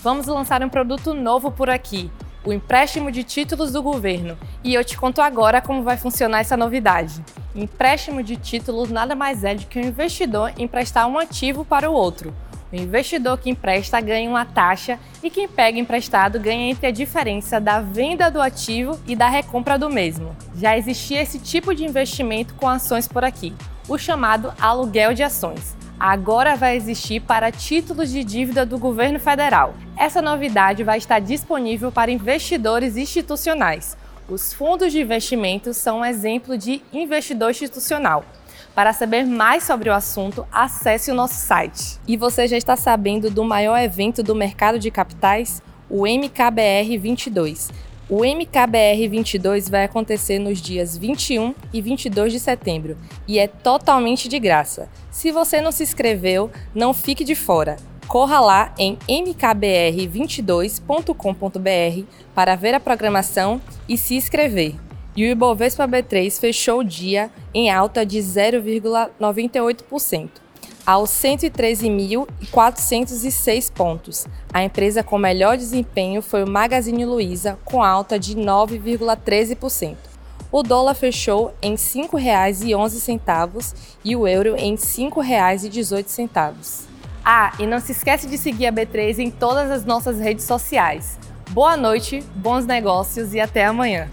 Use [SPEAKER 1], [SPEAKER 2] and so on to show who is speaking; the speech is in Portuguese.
[SPEAKER 1] Vamos lançar um produto novo por aqui, o empréstimo de títulos do governo. E eu te conto agora como vai funcionar essa novidade. Empréstimo de títulos nada mais é do que um investidor emprestar um ativo para o outro. O investidor que empresta ganha uma taxa e quem pega emprestado ganha entre a diferença da venda do ativo e da recompra do mesmo. Já existia esse tipo de investimento com ações por aqui, o chamado aluguel de ações agora vai existir para títulos de dívida do governo federal. Essa novidade vai estar disponível para investidores institucionais. Os fundos de investimento são um exemplo de investidor institucional. Para saber mais sobre o assunto, acesse o nosso site. E você já está sabendo do maior evento do mercado de capitais? O MKBR 22 o MKBR 22 vai acontecer nos dias 21 e 22 de setembro e é totalmente de graça. Se você não se inscreveu, não fique de fora. Corra lá em mkbr22.com.br para ver a programação e se inscrever. E o Ibovespa B3 fechou o dia em alta de 0,98% aos 113.406 pontos. A empresa com melhor desempenho foi o Magazine Luiza, com alta de 9,13%. O dólar fechou em R$ 5,11 e o euro em R$ 5,18. Ah, e não se esquece de seguir a B3 em todas as nossas redes sociais. Boa noite, bons negócios e até amanhã.